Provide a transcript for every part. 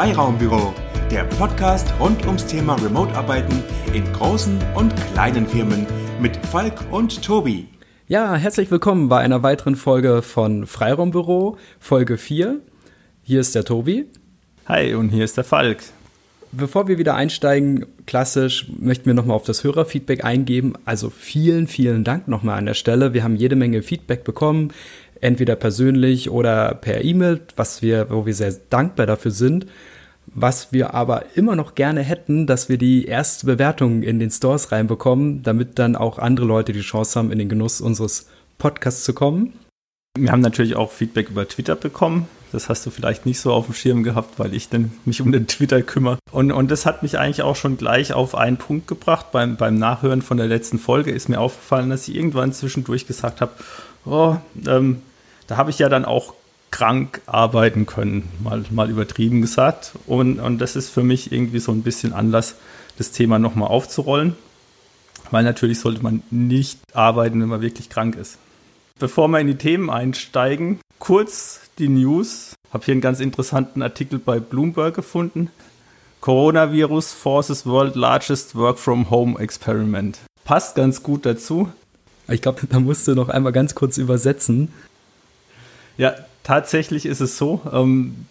Freiraumbüro, der Podcast rund ums Thema Remote-Arbeiten in großen und kleinen Firmen mit Falk und Tobi. Ja, herzlich willkommen bei einer weiteren Folge von Freiraumbüro, Folge 4. Hier ist der Tobi. Hi, und hier ist der Falk. Bevor wir wieder einsteigen, klassisch möchten wir nochmal auf das Hörerfeedback eingeben. Also vielen, vielen Dank nochmal an der Stelle. Wir haben jede Menge Feedback bekommen entweder persönlich oder per E-Mail, was wir, wo wir sehr dankbar dafür sind. Was wir aber immer noch gerne hätten, dass wir die erste Bewertung in den Stores reinbekommen, damit dann auch andere Leute die Chance haben, in den Genuss unseres Podcasts zu kommen. Wir haben natürlich auch Feedback über Twitter bekommen. Das hast du vielleicht nicht so auf dem Schirm gehabt, weil ich denn mich um den Twitter kümmere. Und, und das hat mich eigentlich auch schon gleich auf einen Punkt gebracht. Beim, beim Nachhören von der letzten Folge ist mir aufgefallen, dass ich irgendwann zwischendurch gesagt habe, oh, ähm, da habe ich ja dann auch krank arbeiten können, mal, mal übertrieben gesagt. Und, und das ist für mich irgendwie so ein bisschen Anlass, das Thema nochmal aufzurollen. Weil natürlich sollte man nicht arbeiten, wenn man wirklich krank ist. Bevor wir in die Themen einsteigen, kurz die News. Ich habe hier einen ganz interessanten Artikel bei Bloomberg gefunden. Coronavirus forces world largest work from home experiment. Passt ganz gut dazu. Ich glaube, da musst du noch einmal ganz kurz übersetzen. Ja, tatsächlich ist es so. Ähm,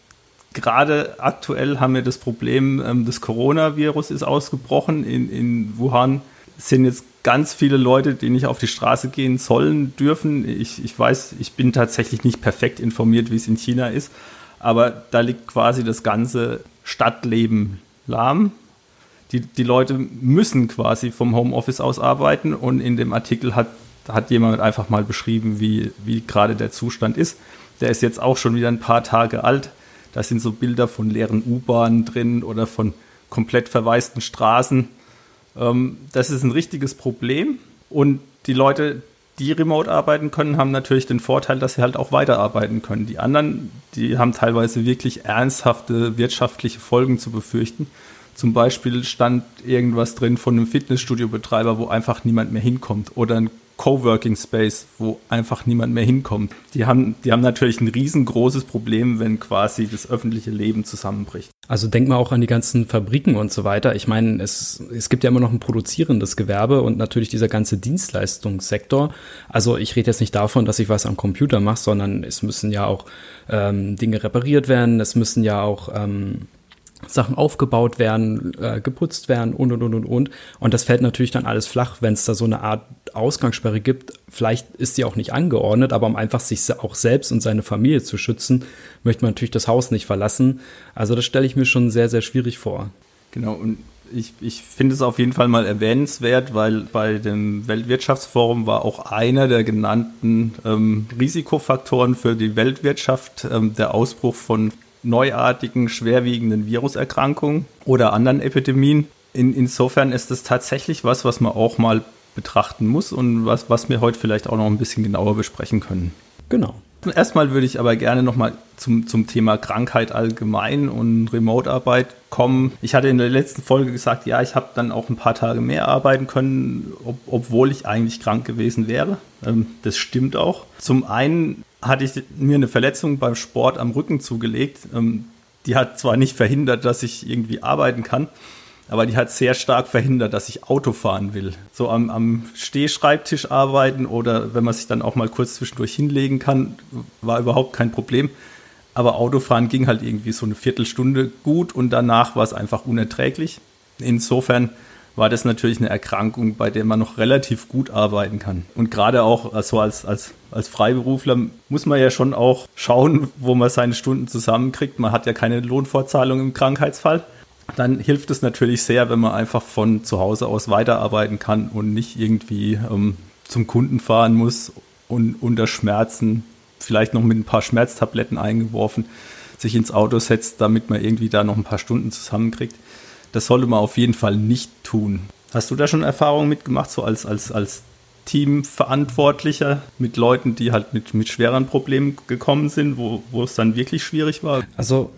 Gerade aktuell haben wir das Problem, ähm, das Coronavirus ist ausgebrochen. In, in Wuhan sind jetzt ganz viele Leute, die nicht auf die Straße gehen sollen, dürfen. Ich, ich weiß, ich bin tatsächlich nicht perfekt informiert, wie es in China ist, aber da liegt quasi das ganze Stadtleben lahm. Die, die Leute müssen quasi vom Homeoffice aus arbeiten und in dem Artikel hat, hat jemand einfach mal beschrieben, wie, wie gerade der Zustand ist. Der ist jetzt auch schon wieder ein paar Tage alt. Da sind so Bilder von leeren U-Bahnen drin oder von komplett verwaisten Straßen. Ähm, das ist ein richtiges Problem. Und die Leute, die remote arbeiten können, haben natürlich den Vorteil, dass sie halt auch weiterarbeiten können. Die anderen, die haben teilweise wirklich ernsthafte wirtschaftliche Folgen zu befürchten. Zum Beispiel stand irgendwas drin von einem Fitnessstudio-Betreiber, wo einfach niemand mehr hinkommt. Oder ein Coworking Space, wo einfach niemand mehr hinkommt. Die haben, die haben natürlich ein riesengroßes Problem, wenn quasi das öffentliche Leben zusammenbricht. Also denk mal auch an die ganzen Fabriken und so weiter. Ich meine, es, es gibt ja immer noch ein produzierendes Gewerbe und natürlich dieser ganze Dienstleistungssektor. Also ich rede jetzt nicht davon, dass ich was am Computer mache, sondern es müssen ja auch ähm, Dinge repariert werden, es müssen ja auch ähm, Sachen aufgebaut werden, äh, geputzt werden und und und und und. Und das fällt natürlich dann alles flach, wenn es da so eine Art Ausgangssperre gibt. Vielleicht ist sie auch nicht angeordnet, aber um einfach sich auch selbst und seine Familie zu schützen, möchte man natürlich das Haus nicht verlassen. Also das stelle ich mir schon sehr, sehr schwierig vor. Genau, und ich, ich finde es auf jeden Fall mal erwähnenswert, weil bei dem Weltwirtschaftsforum war auch einer der genannten ähm, Risikofaktoren für die Weltwirtschaft ähm, der Ausbruch von neuartigen, schwerwiegenden Viruserkrankungen oder anderen Epidemien. In, insofern ist es tatsächlich was, was man auch mal betrachten muss und was, was wir heute vielleicht auch noch ein bisschen genauer besprechen können. Genau. Erstmal würde ich aber gerne nochmal zum, zum Thema Krankheit allgemein und Remote-Arbeit kommen. Ich hatte in der letzten Folge gesagt, ja, ich habe dann auch ein paar Tage mehr arbeiten können, ob, obwohl ich eigentlich krank gewesen wäre. Ähm, das stimmt auch. Zum einen hatte ich mir eine Verletzung beim Sport am Rücken zugelegt. Ähm, die hat zwar nicht verhindert, dass ich irgendwie arbeiten kann, aber die hat sehr stark verhindert, dass ich Auto fahren will. So am, am Stehschreibtisch arbeiten oder wenn man sich dann auch mal kurz zwischendurch hinlegen kann, war überhaupt kein Problem. Aber Autofahren ging halt irgendwie so eine Viertelstunde gut und danach war es einfach unerträglich. Insofern war das natürlich eine Erkrankung, bei der man noch relativ gut arbeiten kann. Und gerade auch also als, als, als Freiberufler muss man ja schon auch schauen, wo man seine Stunden zusammenkriegt. Man hat ja keine Lohnfortzahlung im Krankheitsfall. Dann hilft es natürlich sehr, wenn man einfach von zu Hause aus weiterarbeiten kann und nicht irgendwie ähm, zum Kunden fahren muss und unter Schmerzen, vielleicht noch mit ein paar Schmerztabletten eingeworfen, sich ins Auto setzt, damit man irgendwie da noch ein paar Stunden zusammenkriegt. Das sollte man auf jeden Fall nicht tun. Hast du da schon Erfahrungen mitgemacht, so als, als, als Teamverantwortlicher mit Leuten, die halt mit, mit schweren Problemen gekommen sind, wo, wo es dann wirklich schwierig war? Also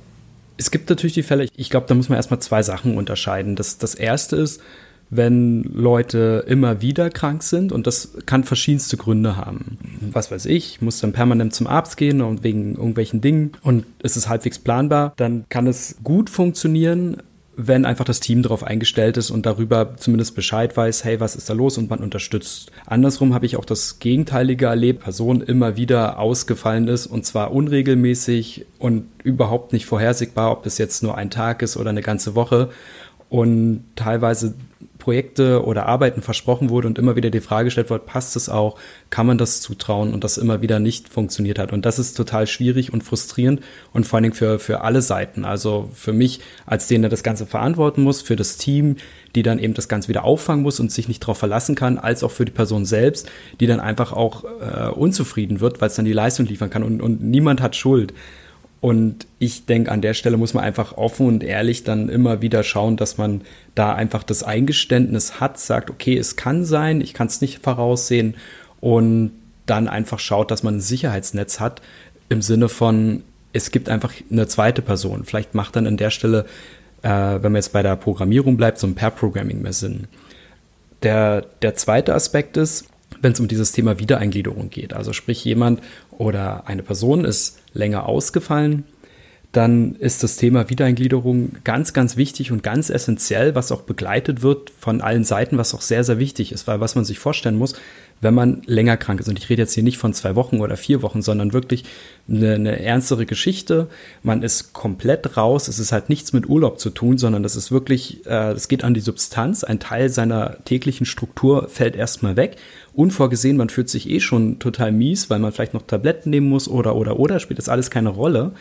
es gibt natürlich die Fälle, ich glaube, da muss man erstmal zwei Sachen unterscheiden. Das, das erste ist, wenn Leute immer wieder krank sind und das kann verschiedenste Gründe haben. was weiß ich, muss dann permanent zum Arzt gehen und wegen irgendwelchen Dingen und es ist halbwegs planbar, dann kann es gut funktionieren, wenn einfach das Team darauf eingestellt ist und darüber zumindest Bescheid weiß, hey, was ist da los? Und man unterstützt. Andersrum habe ich auch das Gegenteilige erlebt, Person immer wieder ausgefallen ist und zwar unregelmäßig und überhaupt nicht vorhersehbar, ob es jetzt nur ein Tag ist oder eine ganze Woche. Und teilweise Projekte oder Arbeiten versprochen wurde und immer wieder die Frage gestellt wird, passt es auch, kann man das zutrauen und das immer wieder nicht funktioniert hat. Und das ist total schwierig und frustrierend und vor allen Dingen für, für alle Seiten. Also für mich als den, der das Ganze verantworten muss, für das Team, die dann eben das Ganze wieder auffangen muss und sich nicht darauf verlassen kann, als auch für die Person selbst, die dann einfach auch äh, unzufrieden wird, weil es dann die Leistung liefern kann und, und niemand hat Schuld. Und ich denke, an der Stelle muss man einfach offen und ehrlich dann immer wieder schauen, dass man da einfach das Eingeständnis hat, sagt, okay, es kann sein, ich kann es nicht voraussehen und dann einfach schaut, dass man ein Sicherheitsnetz hat im Sinne von, es gibt einfach eine zweite Person. Vielleicht macht dann an der Stelle, äh, wenn man jetzt bei der Programmierung bleibt, so ein Pair-Programming mehr Sinn. Der, der zweite Aspekt ist, wenn es um dieses Thema Wiedereingliederung geht. Also sprich, jemand oder eine Person ist länger ausgefallen, dann ist das Thema Wiedereingliederung ganz, ganz wichtig und ganz essentiell, was auch begleitet wird von allen Seiten, was auch sehr, sehr wichtig ist, weil was man sich vorstellen muss, wenn man länger krank ist. Und ich rede jetzt hier nicht von zwei Wochen oder vier Wochen, sondern wirklich eine, eine ernstere Geschichte. Man ist komplett raus. Es ist halt nichts mit Urlaub zu tun, sondern das ist wirklich, äh, es geht an die Substanz. Ein Teil seiner täglichen Struktur fällt erstmal weg. Unvorgesehen, man fühlt sich eh schon total mies, weil man vielleicht noch Tabletten nehmen muss oder, oder, oder, spielt das alles keine Rolle.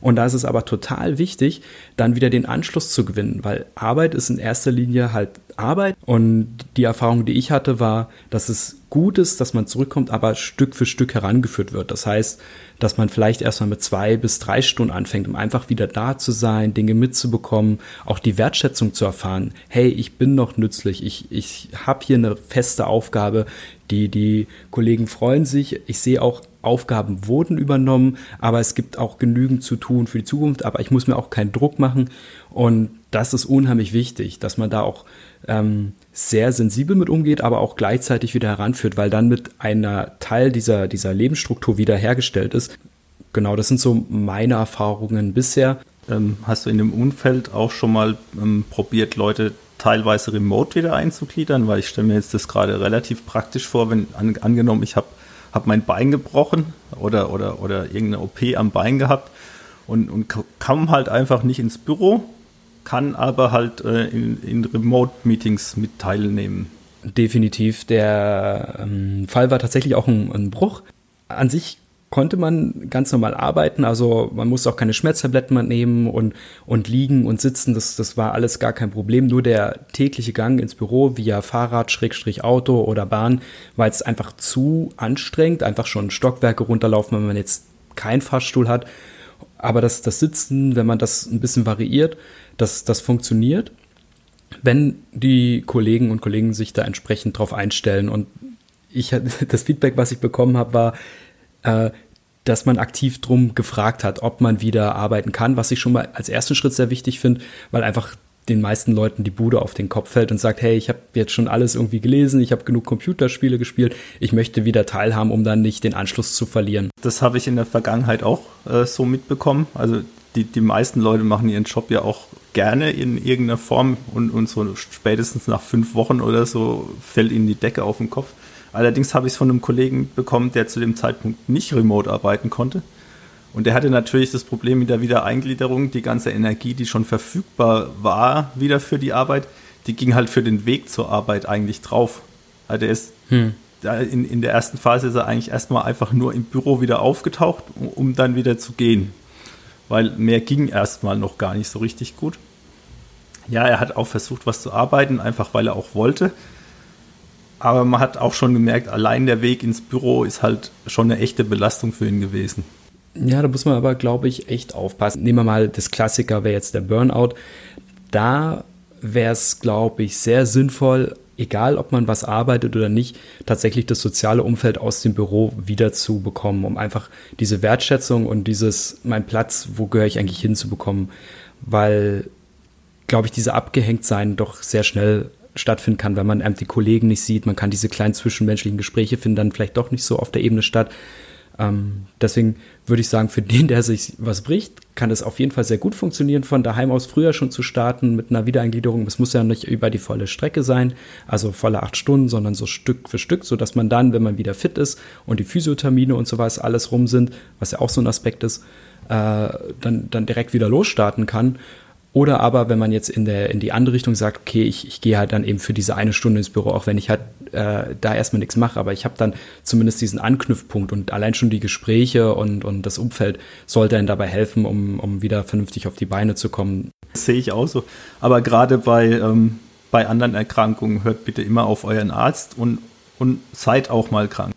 Und da ist es aber total wichtig, dann wieder den Anschluss zu gewinnen, weil Arbeit ist in erster Linie halt Arbeit. Und die Erfahrung, die ich hatte, war, dass es gut ist, dass man zurückkommt, aber Stück für Stück herangeführt wird. Das heißt, dass man vielleicht erstmal mit zwei bis drei Stunden anfängt, um einfach wieder da zu sein, Dinge mitzubekommen, auch die Wertschätzung zu erfahren. Hey, ich bin noch nützlich, ich, ich habe hier eine feste Aufgabe, die, die Kollegen freuen sich. Ich sehe auch, Aufgaben wurden übernommen, aber es gibt auch genügend zu tun für die Zukunft, aber ich muss mir auch keinen Druck machen. Und das ist unheimlich wichtig, dass man da auch ähm, sehr sensibel mit umgeht, aber auch gleichzeitig wieder heranführt, weil dann mit einer Teil dieser, dieser Lebensstruktur wiederhergestellt ist. Genau, das sind so meine Erfahrungen bisher. Ähm, hast du in dem Umfeld auch schon mal ähm, probiert, Leute teilweise remote wieder einzugliedern? Weil ich stelle mir jetzt das gerade relativ praktisch vor, wenn an, angenommen, ich habe hab mein Bein gebrochen oder, oder, oder irgendeine OP am Bein gehabt und, und kam halt einfach nicht ins Büro kann aber halt äh, in, in Remote-Meetings mit teilnehmen. Definitiv. Der ähm, Fall war tatsächlich auch ein, ein Bruch. An sich konnte man ganz normal arbeiten, also man musste auch keine Schmerztabletten mehr nehmen und, und liegen und sitzen, das, das war alles gar kein Problem. Nur der tägliche Gang ins Büro via Fahrrad, Schrägstrich Auto oder Bahn war jetzt einfach zu anstrengend, einfach schon Stockwerke runterlaufen, wenn man jetzt keinen Fahrstuhl hat. Aber das, das Sitzen, wenn man das ein bisschen variiert, das, das funktioniert, wenn die Kollegen und Kollegen sich da entsprechend drauf einstellen. Und ich das Feedback, was ich bekommen habe, war, äh, dass man aktiv drum gefragt hat, ob man wieder arbeiten kann, was ich schon mal als ersten Schritt sehr wichtig finde, weil einfach den meisten Leuten die Bude auf den Kopf fällt und sagt, hey, ich habe jetzt schon alles irgendwie gelesen, ich habe genug Computerspiele gespielt, ich möchte wieder teilhaben, um dann nicht den Anschluss zu verlieren. Das habe ich in der Vergangenheit auch äh, so mitbekommen. Also die, die meisten Leute machen ihren Job ja auch gerne in irgendeiner Form und, und so spätestens nach fünf Wochen oder so fällt ihnen die Decke auf den Kopf. Allerdings habe ich es von einem Kollegen bekommen, der zu dem Zeitpunkt nicht remote arbeiten konnte. Und der hatte natürlich das Problem mit der Wiedereingliederung, die ganze Energie, die schon verfügbar war, wieder für die Arbeit, die ging halt für den Weg zur Arbeit eigentlich drauf. Also der ist hm. in, in der ersten Phase ist er eigentlich erstmal einfach nur im Büro wieder aufgetaucht, um dann wieder zu gehen weil mehr ging erstmal noch gar nicht so richtig gut. Ja, er hat auch versucht, was zu arbeiten, einfach weil er auch wollte. Aber man hat auch schon gemerkt, allein der Weg ins Büro ist halt schon eine echte Belastung für ihn gewesen. Ja, da muss man aber, glaube ich, echt aufpassen. Nehmen wir mal das Klassiker, wäre jetzt der Burnout. Da wäre es, glaube ich, sehr sinnvoll, egal ob man was arbeitet oder nicht, tatsächlich das soziale Umfeld aus dem Büro wieder zu bekommen, um einfach diese Wertschätzung und dieses, mein Platz, wo gehöre ich eigentlich hinzubekommen, weil, glaube ich, diese Abgehängtsein doch sehr schnell stattfinden kann, wenn man die Kollegen nicht sieht. Man kann diese kleinen zwischenmenschlichen Gespräche finden dann vielleicht doch nicht so auf der Ebene statt. Ähm, deswegen würde ich sagen, für den, der sich was bricht, kann es auf jeden Fall sehr gut funktionieren, von daheim aus früher schon zu starten mit einer Wiedereingliederung. Es muss ja nicht über die volle Strecke sein, also volle acht Stunden, sondern so Stück für Stück, sodass man dann, wenn man wieder fit ist und die Physiothermine und sowas alles rum sind, was ja auch so ein Aspekt ist, äh, dann, dann direkt wieder losstarten kann. Oder aber, wenn man jetzt in, der, in die andere Richtung sagt, okay, ich, ich gehe halt dann eben für diese eine Stunde ins Büro, auch wenn ich halt äh, da erstmal nichts mache, aber ich habe dann zumindest diesen Anknüpfpunkt und allein schon die Gespräche und, und das Umfeld sollte dann dabei helfen, um, um wieder vernünftig auf die Beine zu kommen. Das sehe ich auch so. Aber gerade bei, ähm, bei anderen Erkrankungen hört bitte immer auf euren Arzt und, und seid auch mal krank.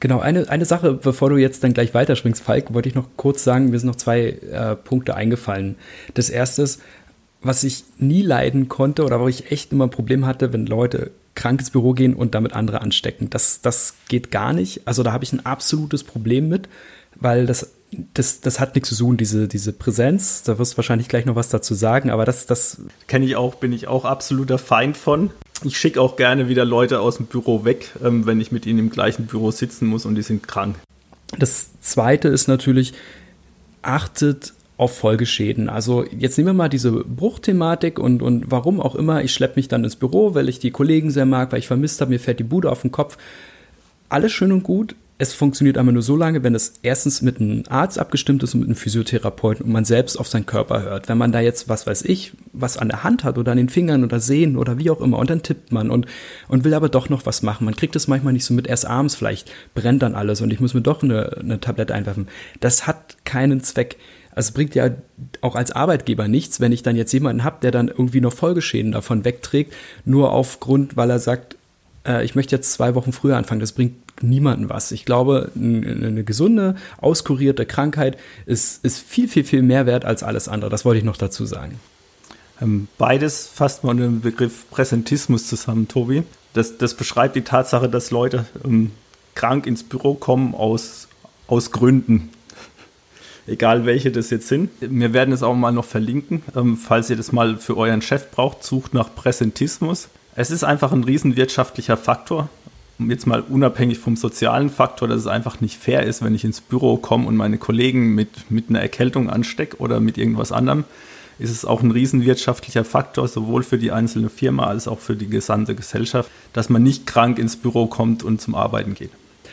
Genau, eine, eine Sache, bevor du jetzt dann gleich weiterspringst, Falk, wollte ich noch kurz sagen, mir sind noch zwei äh, Punkte eingefallen. Das erste ist, was ich nie leiden konnte oder wo ich echt immer ein Problem hatte, wenn Leute krank ins Büro gehen und damit andere anstecken. Das, das geht gar nicht. Also da habe ich ein absolutes Problem mit, weil das, das, das hat nichts zu tun, diese, diese Präsenz. Da wirst du wahrscheinlich gleich noch was dazu sagen, aber das, das. Kenne ich auch, bin ich auch absoluter Feind von. Ich schicke auch gerne wieder Leute aus dem Büro weg, ähm, wenn ich mit ihnen im gleichen Büro sitzen muss und die sind krank. Das zweite ist natürlich, achtet auf Folgeschäden. Also jetzt nehmen wir mal diese Bruchthematik und, und warum auch immer, ich schleppe mich dann ins Büro, weil ich die Kollegen sehr mag, weil ich vermisst habe, mir fährt die Bude auf den Kopf. Alles schön und gut. Es funktioniert aber nur so lange, wenn es erstens mit einem Arzt abgestimmt ist und mit einem Physiotherapeuten und man selbst auf seinen Körper hört. Wenn man da jetzt, was weiß ich, was an der Hand hat oder an den Fingern oder Sehen oder wie auch immer und dann tippt man und, und will aber doch noch was machen. Man kriegt es manchmal nicht so mit, erst abends vielleicht brennt dann alles und ich muss mir doch eine, eine Tablette einwerfen. Das hat keinen Zweck. Also es bringt ja auch als Arbeitgeber nichts, wenn ich dann jetzt jemanden habe, der dann irgendwie noch Folgeschäden davon wegträgt, nur aufgrund, weil er sagt, äh, ich möchte jetzt zwei Wochen früher anfangen. Das bringt niemanden was. Ich glaube, eine gesunde, auskurierte Krankheit ist, ist viel, viel, viel mehr wert als alles andere. Das wollte ich noch dazu sagen. Ähm, beides fasst man den Begriff Präsentismus zusammen, Tobi. Das, das beschreibt die Tatsache, dass Leute ähm, krank ins Büro kommen aus, aus Gründen egal welche das jetzt sind. Wir werden es auch mal noch verlinken, ähm, falls ihr das mal für euren Chef braucht, sucht nach Präsentismus. Es ist einfach ein riesen wirtschaftlicher Faktor. Jetzt mal unabhängig vom sozialen Faktor, dass es einfach nicht fair ist, wenn ich ins Büro komme und meine Kollegen mit, mit einer Erkältung anstecke oder mit irgendwas anderem, ist es auch ein riesen wirtschaftlicher Faktor, sowohl für die einzelne Firma als auch für die gesamte Gesellschaft, dass man nicht krank ins Büro kommt und zum Arbeiten geht.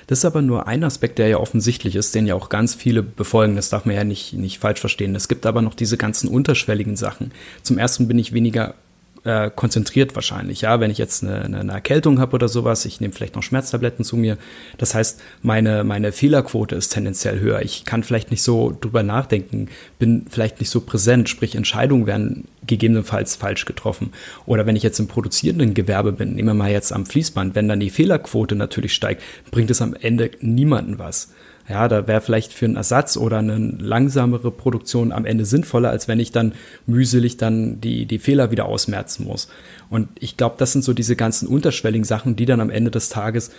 Das ist aber nur ein Aspekt, der ja offensichtlich ist, den ja auch ganz viele befolgen. Das darf man ja nicht, nicht falsch verstehen. Es gibt aber noch diese ganzen unterschwelligen Sachen. Zum ersten bin ich weniger äh, konzentriert wahrscheinlich. Ja, wenn ich jetzt eine, eine, eine Erkältung habe oder sowas, ich nehme vielleicht noch Schmerztabletten zu mir. Das heißt, meine, meine Fehlerquote ist tendenziell höher. Ich kann vielleicht nicht so drüber nachdenken, bin vielleicht nicht so präsent, sprich Entscheidungen werden gegebenenfalls falsch getroffen. Oder wenn ich jetzt im produzierenden Gewerbe bin, nehmen wir mal jetzt am Fließband, wenn dann die Fehlerquote natürlich steigt, bringt es am Ende niemanden was. Ja, da wäre vielleicht für einen Ersatz oder eine langsamere Produktion am Ende sinnvoller, als wenn ich dann mühselig dann die, die Fehler wieder ausmerzen muss. Und ich glaube, das sind so diese ganzen unterschwelligen Sachen, die dann am Ende des Tages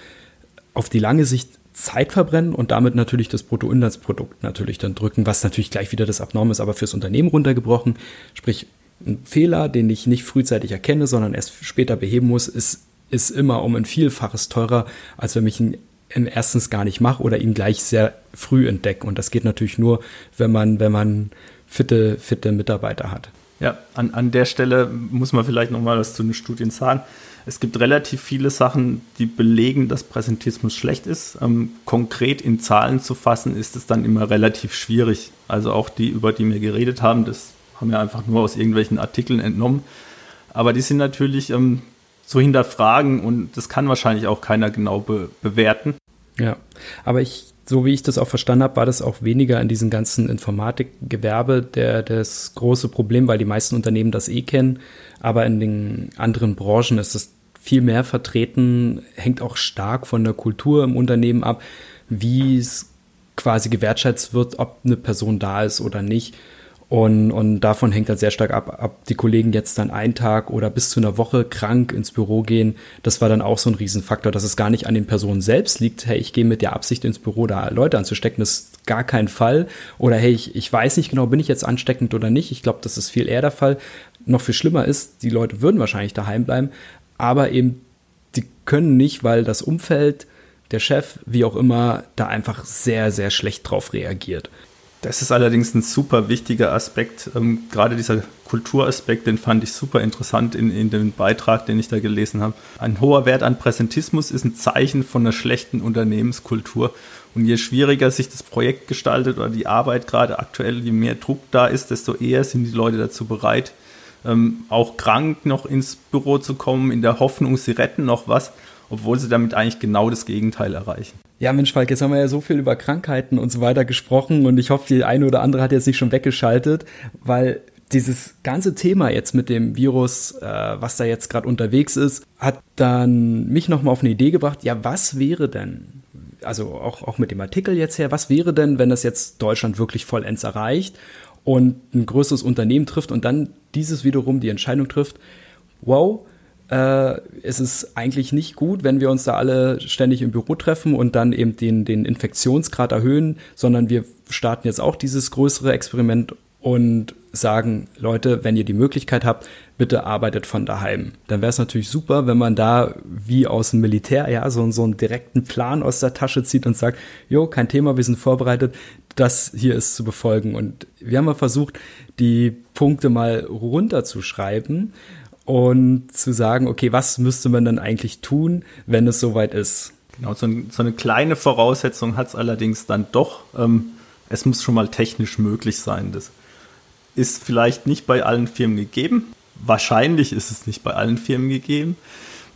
auf die lange Sicht Zeit verbrennen und damit natürlich das Bruttoinlandsprodukt natürlich dann drücken, was natürlich gleich wieder das Abnorm ist, aber fürs Unternehmen runtergebrochen. Sprich, ein Fehler, den ich nicht frühzeitig erkenne, sondern erst später beheben muss, ist, ist immer um ein Vielfaches teurer, als wenn ich ein erstens gar nicht mache oder ihn gleich sehr früh entdecke. Und das geht natürlich nur, wenn man, wenn man fitte, fitte Mitarbeiter hat. Ja, an, an der Stelle muss man vielleicht noch mal was zu den Studien sagen. Es gibt relativ viele Sachen, die belegen, dass Präsentismus schlecht ist. Ähm, konkret in Zahlen zu fassen, ist es dann immer relativ schwierig. Also auch die, über die wir geredet haben, das haben wir einfach nur aus irgendwelchen Artikeln entnommen. Aber die sind natürlich ähm, zu hinterfragen und das kann wahrscheinlich auch keiner genau be bewerten. Ja, aber ich, so wie ich das auch verstanden habe, war das auch weniger in diesem ganzen Informatikgewerbe der, das große Problem, weil die meisten Unternehmen das eh kennen. Aber in den anderen Branchen ist es viel mehr vertreten, hängt auch stark von der Kultur im Unternehmen ab, wie es quasi gewertschätzt wird, ob eine Person da ist oder nicht. Und, und davon hängt halt sehr stark ab, ob die Kollegen jetzt dann einen Tag oder bis zu einer Woche krank ins Büro gehen. Das war dann auch so ein Riesenfaktor, dass es gar nicht an den Personen selbst liegt. Hey, ich gehe mit der Absicht ins Büro, da Leute anzustecken, das ist gar kein Fall. Oder hey, ich, ich weiß nicht genau, bin ich jetzt ansteckend oder nicht. Ich glaube, das ist viel eher der Fall. Noch viel schlimmer ist, die Leute würden wahrscheinlich daheim bleiben, aber eben die können nicht, weil das Umfeld, der Chef, wie auch immer, da einfach sehr, sehr schlecht drauf reagiert. Das ist allerdings ein super wichtiger Aspekt. Ähm, gerade dieser Kulturaspekt, den fand ich super interessant in, in dem Beitrag, den ich da gelesen habe. Ein hoher Wert an Präsentismus ist ein Zeichen von einer schlechten Unternehmenskultur. Und je schwieriger sich das Projekt gestaltet oder die Arbeit gerade aktuell, je mehr Druck da ist, desto eher sind die Leute dazu bereit, ähm, auch krank noch ins Büro zu kommen, in der Hoffnung, sie retten noch was, obwohl sie damit eigentlich genau das Gegenteil erreichen. Ja, Mensch, Falk, jetzt haben wir ja so viel über Krankheiten und so weiter gesprochen und ich hoffe, die eine oder andere hat jetzt nicht schon weggeschaltet, weil dieses ganze Thema jetzt mit dem Virus, äh, was da jetzt gerade unterwegs ist, hat dann mich nochmal auf eine Idee gebracht, ja, was wäre denn, also auch, auch mit dem Artikel jetzt her, was wäre denn, wenn das jetzt Deutschland wirklich vollends erreicht und ein größeres Unternehmen trifft und dann dieses wiederum die Entscheidung trifft, wow, äh, es ist eigentlich nicht gut, wenn wir uns da alle ständig im Büro treffen und dann eben den, den Infektionsgrad erhöhen, sondern wir starten jetzt auch dieses größere Experiment und sagen, Leute, wenn ihr die Möglichkeit habt, bitte arbeitet von daheim. Dann wäre es natürlich super, wenn man da wie aus dem Militär ja so, so einen direkten Plan aus der Tasche zieht und sagt, jo, kein Thema, wir sind vorbereitet, das hier ist zu befolgen. Und wir haben mal versucht, die Punkte mal runterzuschreiben und zu sagen, okay, was müsste man dann eigentlich tun, wenn es soweit ist? Genau, so, ein, so eine kleine Voraussetzung hat es allerdings dann doch. Ähm, es muss schon mal technisch möglich sein. Das ist vielleicht nicht bei allen Firmen gegeben. Wahrscheinlich ist es nicht bei allen Firmen gegeben.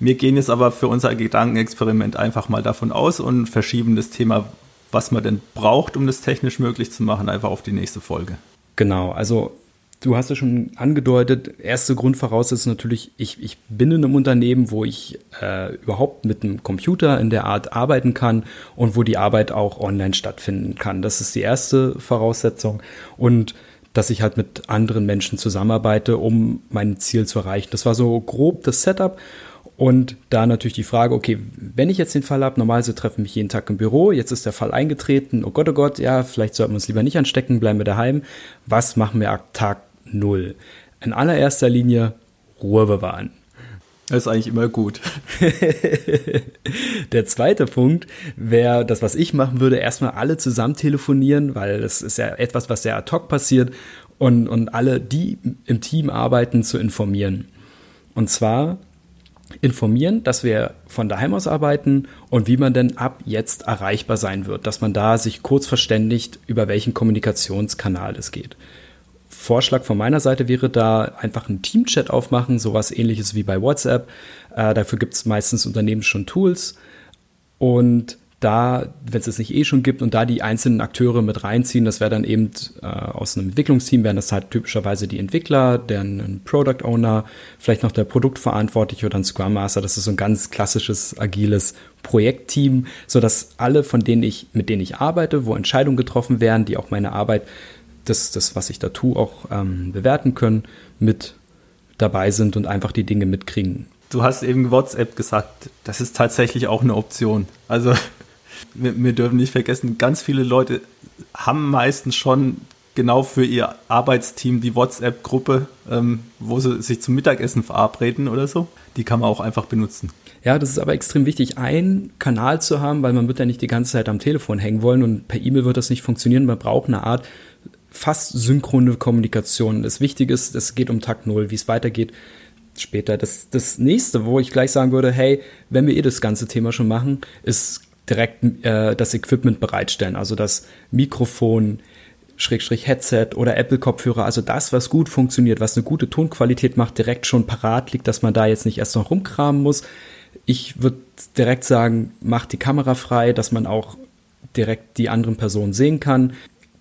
Wir gehen jetzt aber für unser Gedankenexperiment einfach mal davon aus und verschieben das Thema, was man denn braucht, um das technisch möglich zu machen, einfach auf die nächste Folge. Genau, also Du hast es schon angedeutet, erste Grundvoraussetzung natürlich, ich, ich bin in einem Unternehmen, wo ich äh, überhaupt mit einem Computer in der Art arbeiten kann und wo die Arbeit auch online stattfinden kann. Das ist die erste Voraussetzung. Und dass ich halt mit anderen Menschen zusammenarbeite, um mein Ziel zu erreichen. Das war so grob das Setup. Und da natürlich die Frage, okay, wenn ich jetzt den Fall habe, normalerweise treffen mich jeden Tag im Büro, jetzt ist der Fall eingetreten, oh Gott, oh Gott, ja, vielleicht sollten wir uns lieber nicht anstecken, bleiben wir daheim. Was machen wir Tag null. In allererster Linie Ruhe bewahren. Das ist eigentlich immer gut. Der zweite Punkt wäre das, was ich machen würde, erstmal alle zusammen telefonieren, weil das ist ja etwas, was sehr ad hoc passiert und, und alle, die im Team arbeiten, zu informieren. Und zwar informieren, dass wir von daheim aus arbeiten und wie man denn ab jetzt erreichbar sein wird, dass man da sich kurz verständigt, über welchen Kommunikationskanal es geht. Vorschlag von meiner Seite wäre da einfach einen Teamchat aufmachen, sowas ähnliches wie bei WhatsApp. Äh, dafür gibt es meistens Unternehmen schon Tools. Und da, wenn es es nicht eh schon gibt und da die einzelnen Akteure mit reinziehen, das wäre dann eben äh, aus einem Entwicklungsteam, wären das halt typischerweise die Entwickler, ein Product Owner, vielleicht noch der Produktverantwortliche oder ein Scrum Master. Das ist so ein ganz klassisches, agiles Projektteam, sodass alle, von denen ich, mit denen ich arbeite, wo Entscheidungen getroffen werden, die auch meine Arbeit das, das was ich da tue, auch ähm, bewerten können, mit dabei sind und einfach die Dinge mitkriegen. Du hast eben WhatsApp gesagt, das ist tatsächlich auch eine Option. Also wir, wir dürfen nicht vergessen, ganz viele Leute haben meistens schon genau für ihr Arbeitsteam die WhatsApp-Gruppe, ähm, wo sie sich zum Mittagessen verabreden oder so. Die kann man auch einfach benutzen. Ja, das ist aber extrem wichtig, einen Kanal zu haben, weil man wird ja nicht die ganze Zeit am Telefon hängen wollen und per E-Mail wird das nicht funktionieren. Man braucht eine Art fast synchrone Kommunikation. Das Wichtige ist, es geht um Takt Null, wie es weitergeht später. Das, das nächste, wo ich gleich sagen würde, hey, wenn wir eh das ganze Thema schon machen, ist direkt äh, das Equipment bereitstellen. Also das Mikrofon, Schrägstrich Headset oder Apple-Kopfhörer, also das, was gut funktioniert, was eine gute Tonqualität macht, direkt schon parat liegt, dass man da jetzt nicht erst noch rumkramen muss. Ich würde direkt sagen, macht die Kamera frei, dass man auch direkt die anderen Personen sehen kann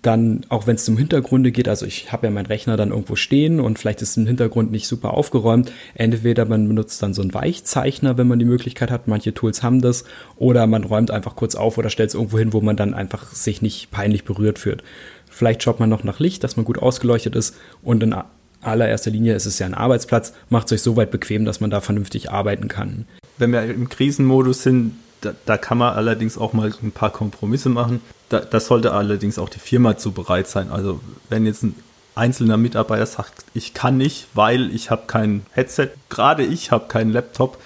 dann, auch wenn es um Hintergründe geht, also ich habe ja meinen Rechner dann irgendwo stehen und vielleicht ist im Hintergrund nicht super aufgeräumt. Entweder man benutzt dann so einen Weichzeichner, wenn man die Möglichkeit hat, manche Tools haben das, oder man räumt einfach kurz auf oder stellt es irgendwo hin, wo man dann einfach sich nicht peinlich berührt fühlt. Vielleicht schaut man noch nach Licht, dass man gut ausgeleuchtet ist und in allererster Linie ist es ja ein Arbeitsplatz, macht es euch so weit bequem, dass man da vernünftig arbeiten kann. Wenn wir im Krisenmodus sind, da, da, kann man allerdings auch mal ein paar Kompromisse machen. Da, das sollte allerdings auch die Firma zu bereit sein. Also wenn jetzt ein einzelner Mitarbeiter sagt, ich kann nicht, weil ich habe kein Headset, gerade ich habe keinen Laptop,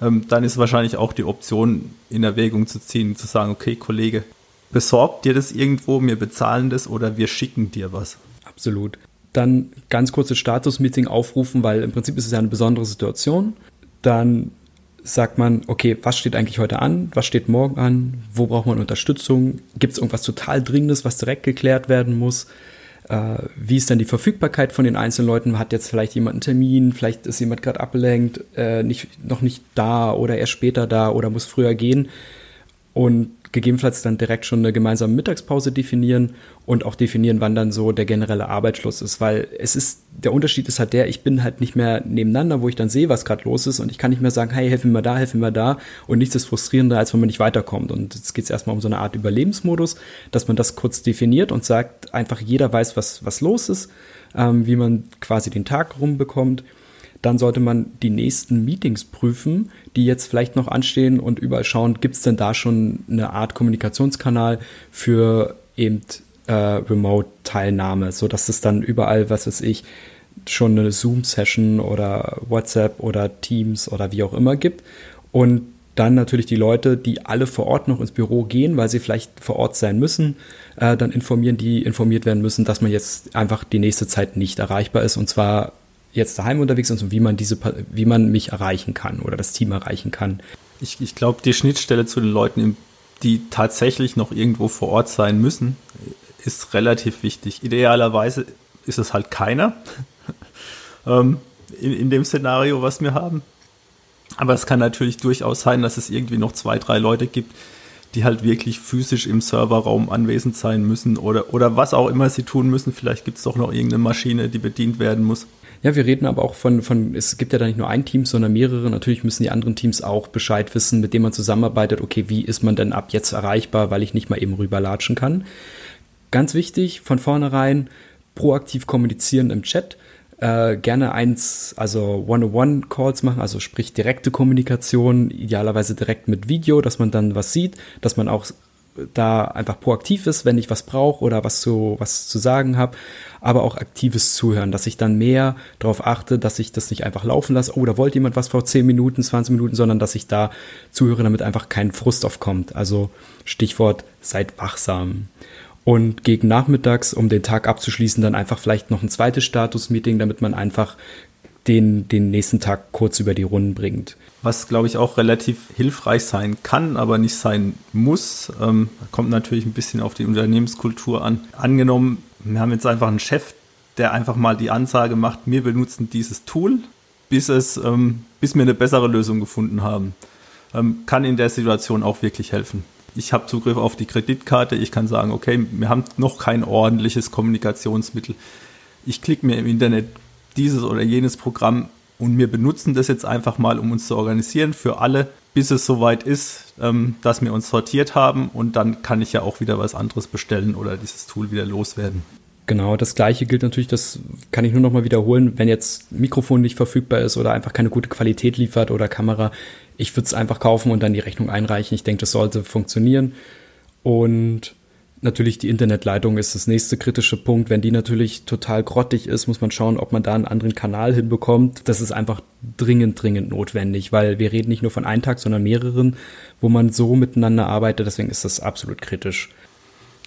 ähm, dann ist wahrscheinlich auch die Option in Erwägung zu ziehen, zu sagen, okay, Kollege, besorgt dir das irgendwo, wir bezahlen das oder wir schicken dir was. Absolut. Dann ganz kurzes Status-Meeting aufrufen, weil im Prinzip ist es ja eine besondere Situation. Dann sagt man, okay, was steht eigentlich heute an? Was steht morgen an? Wo braucht man Unterstützung? Gibt es irgendwas total Dringendes, was direkt geklärt werden muss? Äh, wie ist denn die Verfügbarkeit von den einzelnen Leuten? Hat jetzt vielleicht jemand einen Termin? Vielleicht ist jemand gerade abgelenkt, äh, nicht, noch nicht da oder erst später da oder muss früher gehen? Und gegebenenfalls dann direkt schon eine gemeinsame Mittagspause definieren und auch definieren, wann dann so der generelle Arbeitsschluss ist, weil es ist, der Unterschied ist halt der, ich bin halt nicht mehr nebeneinander, wo ich dann sehe, was gerade los ist und ich kann nicht mehr sagen, hey, helfen wir da, helfen wir da und nichts ist frustrierender, als wenn man nicht weiterkommt. Und jetzt geht es erstmal um so eine Art Überlebensmodus, dass man das kurz definiert und sagt, einfach jeder weiß, was, was los ist, ähm, wie man quasi den Tag rumbekommt dann sollte man die nächsten Meetings prüfen, die jetzt vielleicht noch anstehen und überall schauen, gibt es denn da schon eine Art Kommunikationskanal für eben äh, Remote-Teilnahme, sodass es dann überall, was weiß ich, schon eine Zoom-Session oder WhatsApp oder Teams oder wie auch immer gibt. Und dann natürlich die Leute, die alle vor Ort noch ins Büro gehen, weil sie vielleicht vor Ort sein müssen, äh, dann informieren, die informiert werden müssen, dass man jetzt einfach die nächste Zeit nicht erreichbar ist und zwar jetzt daheim unterwegs ist und wie man diese, wie man mich erreichen kann oder das Team erreichen kann. Ich, ich glaube, die Schnittstelle zu den Leuten, die tatsächlich noch irgendwo vor Ort sein müssen, ist relativ wichtig. Idealerweise ist es halt keiner ähm, in, in dem Szenario, was wir haben. Aber es kann natürlich durchaus sein, dass es irgendwie noch zwei, drei Leute gibt, die halt wirklich physisch im Serverraum anwesend sein müssen oder, oder was auch immer sie tun müssen. Vielleicht gibt es doch noch irgendeine Maschine, die bedient werden muss. Ja, wir reden aber auch von, von, es gibt ja da nicht nur ein Team, sondern mehrere. Natürlich müssen die anderen Teams auch Bescheid wissen, mit denen man zusammenarbeitet. Okay, wie ist man denn ab jetzt erreichbar, weil ich nicht mal eben rüberlatschen kann. Ganz wichtig, von vornherein proaktiv kommunizieren im Chat. Äh, gerne eins, also One-on-One-Calls machen, also sprich direkte Kommunikation, idealerweise direkt mit Video, dass man dann was sieht, dass man auch da einfach proaktiv ist, wenn ich was brauche oder was zu, was zu sagen habe, aber auch aktives Zuhören, dass ich dann mehr darauf achte, dass ich das nicht einfach laufen lasse, oh, da wollte jemand was vor 10 Minuten, 20 Minuten, sondern dass ich da zuhöre, damit einfach kein Frust aufkommt. Also Stichwort, seid wachsam. Und gegen nachmittags, um den Tag abzuschließen, dann einfach vielleicht noch ein zweites Status-Meeting, damit man einfach den, den nächsten Tag kurz über die Runden bringt was glaube ich auch relativ hilfreich sein kann, aber nicht sein muss. Ähm, kommt natürlich ein bisschen auf die Unternehmenskultur an. Angenommen, wir haben jetzt einfach einen Chef, der einfach mal die Ansage macht, wir benutzen dieses Tool, bis, es, ähm, bis wir eine bessere Lösung gefunden haben. Ähm, kann in der Situation auch wirklich helfen. Ich habe Zugriff auf die Kreditkarte, ich kann sagen, okay, wir haben noch kein ordentliches Kommunikationsmittel. Ich klicke mir im Internet dieses oder jenes Programm und wir benutzen das jetzt einfach mal, um uns zu organisieren für alle, bis es soweit ist, ähm, dass wir uns sortiert haben. Und dann kann ich ja auch wieder was anderes bestellen oder dieses Tool wieder loswerden. Genau, das gleiche gilt natürlich, das kann ich nur noch mal wiederholen, wenn jetzt Mikrofon nicht verfügbar ist oder einfach keine gute Qualität liefert oder Kamera, ich würde es einfach kaufen und dann die Rechnung einreichen. Ich denke, das sollte funktionieren. Und Natürlich die Internetleitung ist das nächste kritische Punkt. Wenn die natürlich total grottig ist, muss man schauen, ob man da einen anderen Kanal hinbekommt. Das ist einfach dringend, dringend notwendig, weil wir reden nicht nur von einem Tag, sondern mehreren, wo man so miteinander arbeitet. Deswegen ist das absolut kritisch.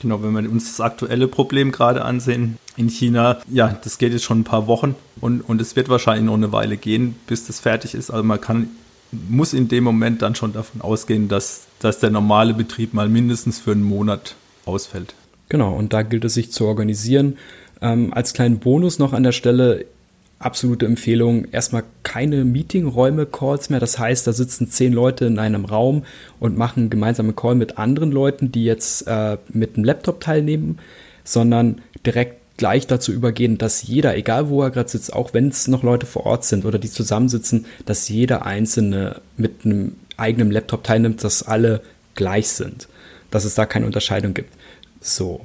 Genau, wenn wir uns das aktuelle Problem gerade ansehen in China, ja, das geht jetzt schon ein paar Wochen und, und es wird wahrscheinlich noch eine Weile gehen, bis das fertig ist. Also man kann, muss in dem Moment dann schon davon ausgehen, dass, dass der normale Betrieb mal mindestens für einen Monat ausfällt. Genau, und da gilt es sich zu organisieren. Ähm, als kleinen Bonus noch an der Stelle absolute Empfehlung, erstmal keine Meetingräume-Calls mehr. Das heißt, da sitzen zehn Leute in einem Raum und machen gemeinsame Call mit anderen Leuten, die jetzt äh, mit einem Laptop teilnehmen, sondern direkt gleich dazu übergehen, dass jeder, egal wo er gerade sitzt, auch wenn es noch Leute vor Ort sind oder die zusammensitzen, dass jeder Einzelne mit einem eigenen Laptop teilnimmt, dass alle gleich sind dass es da keine Unterscheidung gibt. So,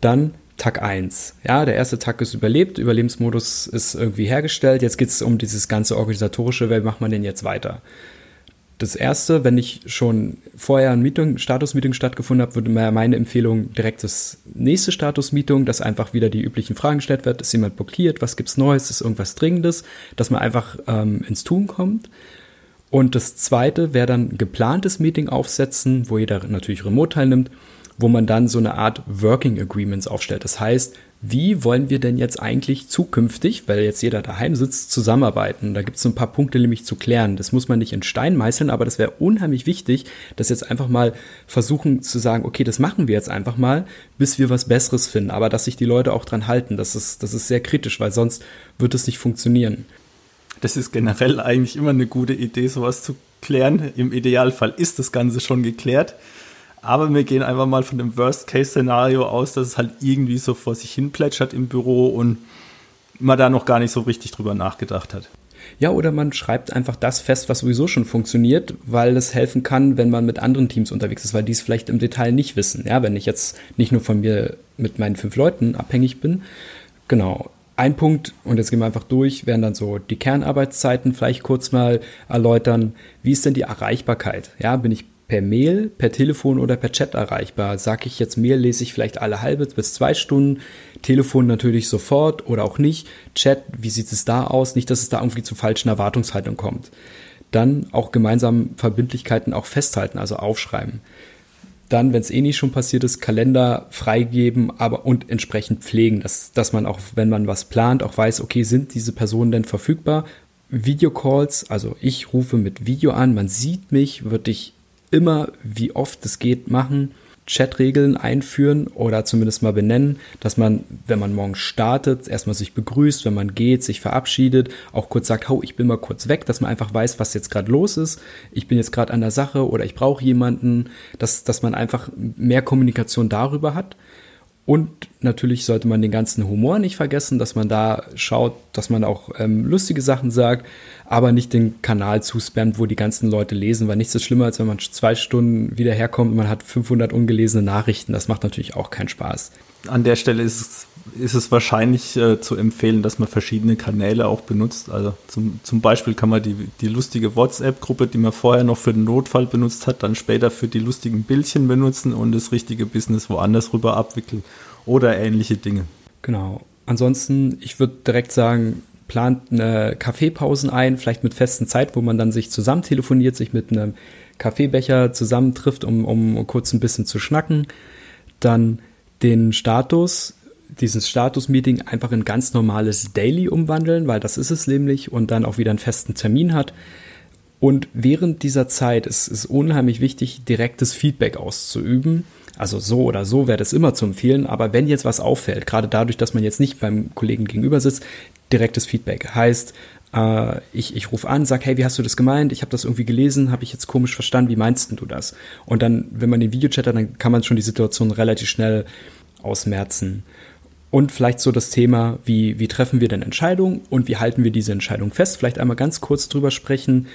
dann Tag 1. Ja, der erste Tag ist überlebt, Überlebensmodus ist irgendwie hergestellt. Jetzt geht es um dieses ganze organisatorische, wie macht man denn jetzt weiter? das erste, wenn ich schon vorher ein Meeting, Status-Meeting stattgefunden habe, würde meine Empfehlung direkt das nächste Status-Meeting, dass einfach wieder die üblichen Fragen gestellt wird. Ist jemand blockiert? Was gibt's Neues? Ist irgendwas Dringendes? Dass man einfach ähm, ins Tun kommt. Und das zweite wäre dann geplantes Meeting aufsetzen, wo jeder natürlich remote teilnimmt, wo man dann so eine Art Working Agreements aufstellt. Das heißt, wie wollen wir denn jetzt eigentlich zukünftig, weil jetzt jeder daheim sitzt, zusammenarbeiten? Da gibt es so ein paar Punkte nämlich zu klären. Das muss man nicht in Stein meißeln, aber das wäre unheimlich wichtig, dass jetzt einfach mal versuchen zu sagen, okay, das machen wir jetzt einfach mal, bis wir was Besseres finden. Aber dass sich die Leute auch dran halten, das ist, das ist sehr kritisch, weil sonst wird es nicht funktionieren. Das ist generell eigentlich immer eine gute Idee, sowas zu klären. Im Idealfall ist das Ganze schon geklärt. Aber wir gehen einfach mal von dem Worst-Case-Szenario aus, dass es halt irgendwie so vor sich hin plätschert im Büro und man da noch gar nicht so richtig drüber nachgedacht hat. Ja, oder man schreibt einfach das fest, was sowieso schon funktioniert, weil es helfen kann, wenn man mit anderen Teams unterwegs ist, weil die es vielleicht im Detail nicht wissen. Ja, wenn ich jetzt nicht nur von mir mit meinen fünf Leuten abhängig bin. Genau. Ein Punkt, und jetzt gehen wir einfach durch, wären dann so die Kernarbeitszeiten vielleicht kurz mal erläutern. Wie ist denn die Erreichbarkeit? Ja, bin ich per Mail, per Telefon oder per Chat erreichbar. Sag ich jetzt Mail, lese ich vielleicht alle halbe bis zwei Stunden. Telefon natürlich sofort oder auch nicht. Chat, wie sieht es da aus? Nicht, dass es da irgendwie zu falschen Erwartungshaltung kommt. Dann auch gemeinsam Verbindlichkeiten auch festhalten, also aufschreiben. Dann, wenn es eh nicht schon passiert ist, Kalender freigeben, aber und entsprechend pflegen, dass, dass man auch, wenn man was plant, auch weiß, okay, sind diese Personen denn verfügbar? Videocalls, also ich rufe mit Video an, man sieht mich, würde ich immer, wie oft es geht, machen. Chatregeln einführen oder zumindest mal benennen, dass man, wenn man morgen startet, erstmal sich begrüßt, wenn man geht, sich verabschiedet, auch kurz sagt, oh, ich bin mal kurz weg, dass man einfach weiß, was jetzt gerade los ist. Ich bin jetzt gerade an der Sache oder ich brauche jemanden, dass, dass man einfach mehr Kommunikation darüber hat. Und natürlich sollte man den ganzen Humor nicht vergessen, dass man da schaut, dass man auch ähm, lustige Sachen sagt, aber nicht den Kanal zuspammt, wo die ganzen Leute lesen, weil nichts ist schlimmer, als wenn man zwei Stunden wieder herkommt und man hat 500 ungelesene Nachrichten. Das macht natürlich auch keinen Spaß. An der Stelle ist es, ist es wahrscheinlich äh, zu empfehlen, dass man verschiedene Kanäle auch benutzt. Also zum, zum Beispiel kann man die, die lustige WhatsApp-Gruppe, die man vorher noch für den Notfall benutzt hat, dann später für die lustigen Bildchen benutzen und das richtige Business woanders rüber abwickeln oder ähnliche Dinge. Genau. Ansonsten, ich würde direkt sagen, plant eine Kaffeepausen ein, vielleicht mit festen Zeit, wo man dann sich zusammen telefoniert, sich mit einem Kaffeebecher zusammentrifft, um, um kurz ein bisschen zu schnacken. Dann den Status, dieses Status-Meeting einfach in ganz normales Daily umwandeln, weil das ist es nämlich und dann auch wieder einen festen Termin hat. Und während dieser Zeit ist es unheimlich wichtig, direktes Feedback auszuüben. Also so oder so wäre das immer zu empfehlen, aber wenn jetzt was auffällt, gerade dadurch, dass man jetzt nicht beim Kollegen gegenüber sitzt, direktes Feedback. Heißt, äh, ich, ich rufe an, sag, hey, wie hast du das gemeint? Ich habe das irgendwie gelesen, habe ich jetzt komisch verstanden, wie meinst du das? Und dann, wenn man den Videochat hat, dann kann man schon die Situation relativ schnell ausmerzen. Und vielleicht so das Thema, wie, wie treffen wir denn Entscheidungen und wie halten wir diese Entscheidung fest? Vielleicht einmal ganz kurz drüber sprechen.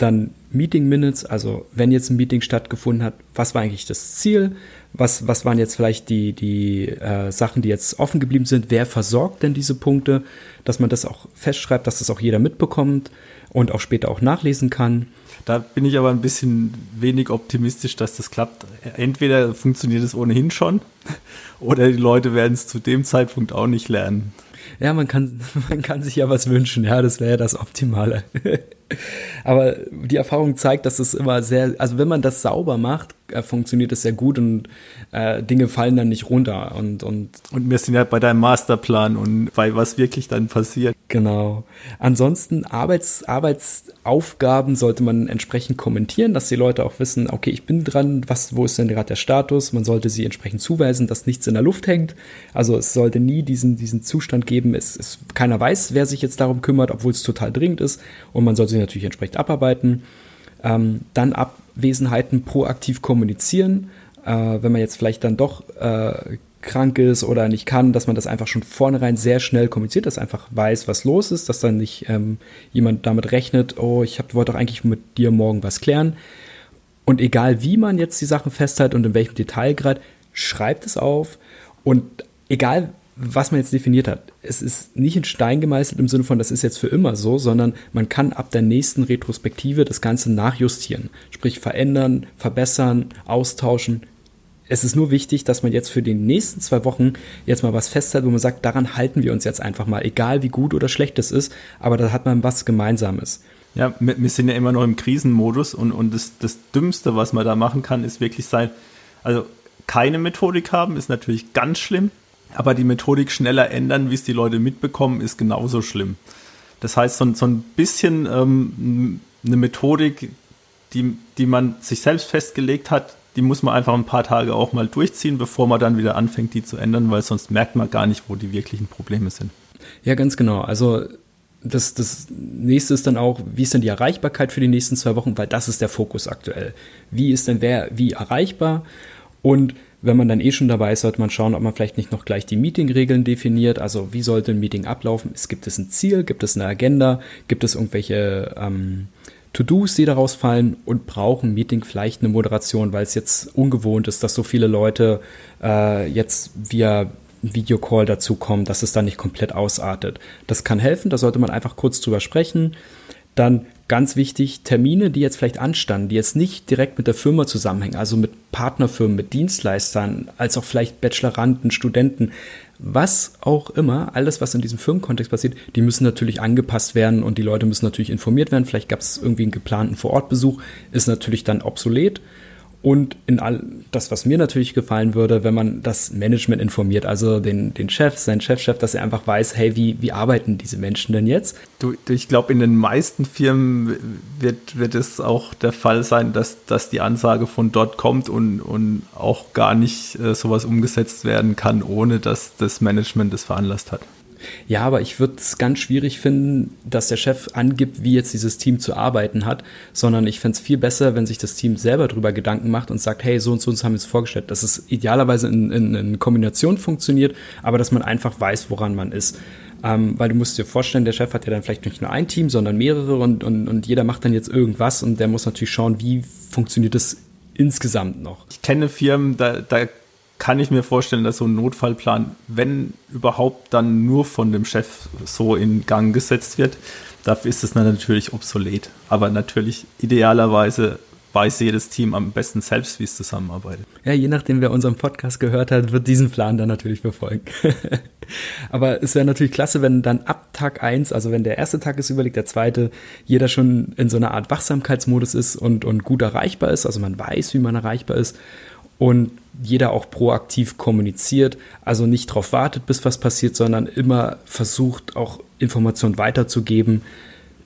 Dann Meeting Minutes, also wenn jetzt ein Meeting stattgefunden hat, was war eigentlich das Ziel? Was, was waren jetzt vielleicht die, die äh, Sachen, die jetzt offen geblieben sind? Wer versorgt denn diese Punkte? Dass man das auch festschreibt, dass das auch jeder mitbekommt und auch später auch nachlesen kann. Da bin ich aber ein bisschen wenig optimistisch, dass das klappt. Entweder funktioniert es ohnehin schon oder die Leute werden es zu dem Zeitpunkt auch nicht lernen. Ja, man kann, man kann sich ja was wünschen, ja, das wäre ja das Optimale. Aber die Erfahrung zeigt, dass es immer sehr, also wenn man das sauber macht, äh, funktioniert es sehr gut und äh, Dinge fallen dann nicht runter. Und, und, und wir sind ja bei deinem Masterplan und bei was wirklich dann passiert. Genau. Ansonsten Arbeits, Arbeitsaufgaben sollte man entsprechend kommentieren, dass die Leute auch wissen, okay, ich bin dran, was, wo ist denn gerade der Status? Man sollte sie entsprechend zuweisen, dass nichts in der Luft hängt. Also es sollte nie diesen, diesen Zustand geben, es, es, keiner weiß, wer sich jetzt darum kümmert, obwohl es total dringend ist. Und man sollte sie natürlich entsprechend abarbeiten. Ähm, dann Abwesenheiten proaktiv kommunizieren. Äh, wenn man jetzt vielleicht dann doch äh, krank ist oder nicht kann, dass man das einfach schon vornherein sehr schnell kommuniziert, dass einfach weiß, was los ist, dass dann nicht ähm, jemand damit rechnet, oh, ich wollte doch eigentlich mit dir morgen was klären. Und egal wie man jetzt die Sachen festhält und in welchem Detailgrad, schreibt es auf und egal was man jetzt definiert hat, es ist nicht in Stein gemeißelt im Sinne von, das ist jetzt für immer so, sondern man kann ab der nächsten Retrospektive das Ganze nachjustieren. Sprich verändern, verbessern, austauschen. Es ist nur wichtig, dass man jetzt für die nächsten zwei Wochen jetzt mal was festhält, wo man sagt, daran halten wir uns jetzt einfach mal, egal wie gut oder schlecht es ist, aber da hat man was Gemeinsames. Ja, wir, sind ja immer noch im Krisenmodus und, und das, das Dümmste, was man da machen kann, ist wirklich sein, also keine Methodik haben, ist natürlich ganz schlimm aber die Methodik schneller ändern, wie es die Leute mitbekommen, ist genauso schlimm. Das heißt, so, so ein bisschen ähm, eine Methodik, die, die man sich selbst festgelegt hat, die muss man einfach ein paar Tage auch mal durchziehen, bevor man dann wieder anfängt, die zu ändern, weil sonst merkt man gar nicht, wo die wirklichen Probleme sind. Ja, ganz genau. Also das, das nächste ist dann auch, wie ist denn die Erreichbarkeit für die nächsten zwei Wochen, weil das ist der Fokus aktuell. Wie ist denn wer wie erreichbar? Und wenn man dann eh schon dabei ist, sollte man schauen, ob man vielleicht nicht noch gleich die Meeting-Regeln definiert. Also wie sollte ein Meeting ablaufen? Es gibt es ein Ziel, gibt es eine Agenda, gibt es irgendwelche ähm, To-Dos, die daraus fallen und brauchen Meeting vielleicht eine Moderation, weil es jetzt ungewohnt ist, dass so viele Leute äh, jetzt via Videocall dazu kommen, dass es dann nicht komplett ausartet. Das kann helfen, da sollte man einfach kurz drüber sprechen. Dann ganz wichtig, Termine, die jetzt vielleicht anstanden, die jetzt nicht direkt mit der Firma zusammenhängen, also mit Partnerfirmen, mit Dienstleistern, als auch vielleicht Bacheloranden, Studenten, was auch immer, alles, was in diesem Firmenkontext passiert, die müssen natürlich angepasst werden und die Leute müssen natürlich informiert werden. Vielleicht gab es irgendwie einen geplanten Vorortbesuch, ist natürlich dann obsolet. Und in all das, was mir natürlich gefallen würde, wenn man das Management informiert, also den, den Chef, seinen Chefchef, dass er einfach weiß, hey, wie, wie arbeiten diese Menschen denn jetzt? Du, ich glaube, in den meisten Firmen wird, wird es auch der Fall sein, dass, dass die Ansage von dort kommt und, und auch gar nicht äh, sowas umgesetzt werden kann, ohne dass das Management es veranlasst hat. Ja, aber ich würde es ganz schwierig finden, dass der Chef angibt, wie jetzt dieses Team zu arbeiten hat, sondern ich fände es viel besser, wenn sich das Team selber darüber Gedanken macht und sagt, hey, so und so uns haben wir es vorgestellt, dass es idealerweise in, in, in Kombination funktioniert, aber dass man einfach weiß, woran man ist. Ähm, weil du musst dir vorstellen, der Chef hat ja dann vielleicht nicht nur ein Team, sondern mehrere und, und, und jeder macht dann jetzt irgendwas und der muss natürlich schauen, wie funktioniert es insgesamt noch. Ich kenne Firmen, da, da kann ich mir vorstellen, dass so ein Notfallplan, wenn überhaupt, dann nur von dem Chef so in Gang gesetzt wird. Dafür ist es dann natürlich obsolet. Aber natürlich idealerweise weiß jedes Team am besten selbst, wie es zusammenarbeitet. Ja, je nachdem, wer unseren Podcast gehört hat, wird diesen Plan dann natürlich befolgen. Aber es wäre natürlich klasse, wenn dann ab Tag eins, also wenn der erste Tag ist überlegt, der zweite, jeder schon in so einer Art Wachsamkeitsmodus ist und, und gut erreichbar ist. Also man weiß, wie man erreichbar ist und jeder auch proaktiv kommuniziert, also nicht darauf wartet, bis was passiert, sondern immer versucht, auch Informationen weiterzugeben.